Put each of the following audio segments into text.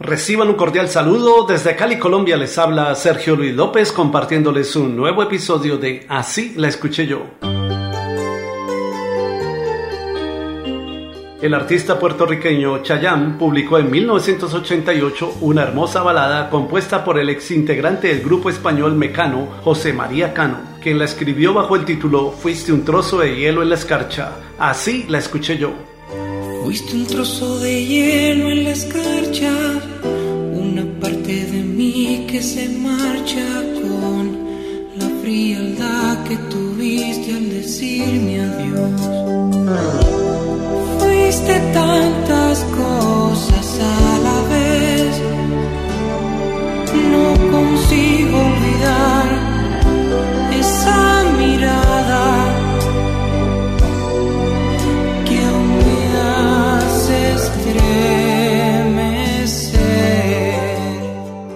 Reciban un cordial saludo. Desde Cali, Colombia, les habla Sergio Luis López compartiéndoles un nuevo episodio de Así la escuché yo. El artista puertorriqueño Chayanne publicó en 1988 una hermosa balada compuesta por el ex integrante del grupo español Mecano, José María Cano, quien la escribió bajo el título Fuiste un trozo de hielo en la escarcha. Así la escuché yo. Fuiste un trozo de hielo en la escarcha, una parte de mí que se marcha con la frialdad que tuviste al decirme adiós. Fuiste tantas cosas a la vez, no consigo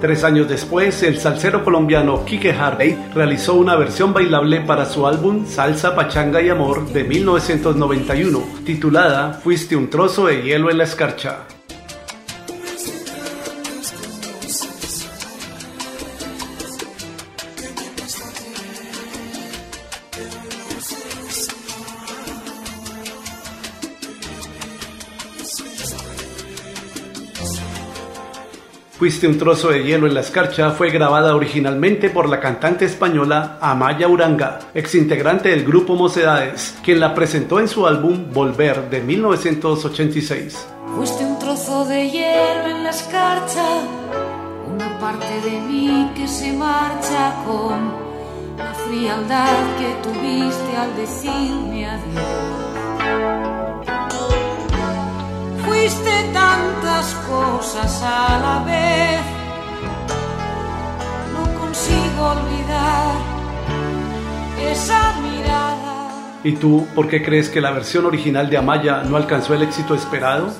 Tres años después, el salsero colombiano Kike Harvey realizó una versión bailable para su álbum Salsa, Pachanga y Amor de 1991, titulada Fuiste un trozo de hielo en la escarcha. Fuiste un trozo de hielo en la escarcha fue grabada originalmente por la cantante española Amaya Uranga, ex integrante del grupo Mocedades, quien la presentó en su álbum Volver de 1986. Fuiste un trozo de hielo en la escarcha, una parte de mí que se marcha con la frialdad que tuviste al decirme adiós fuiste cosas a la vez. No consigo olvidar esa mirada. ¿Y tú por qué crees que la versión original de Amaya no alcanzó el éxito esperado?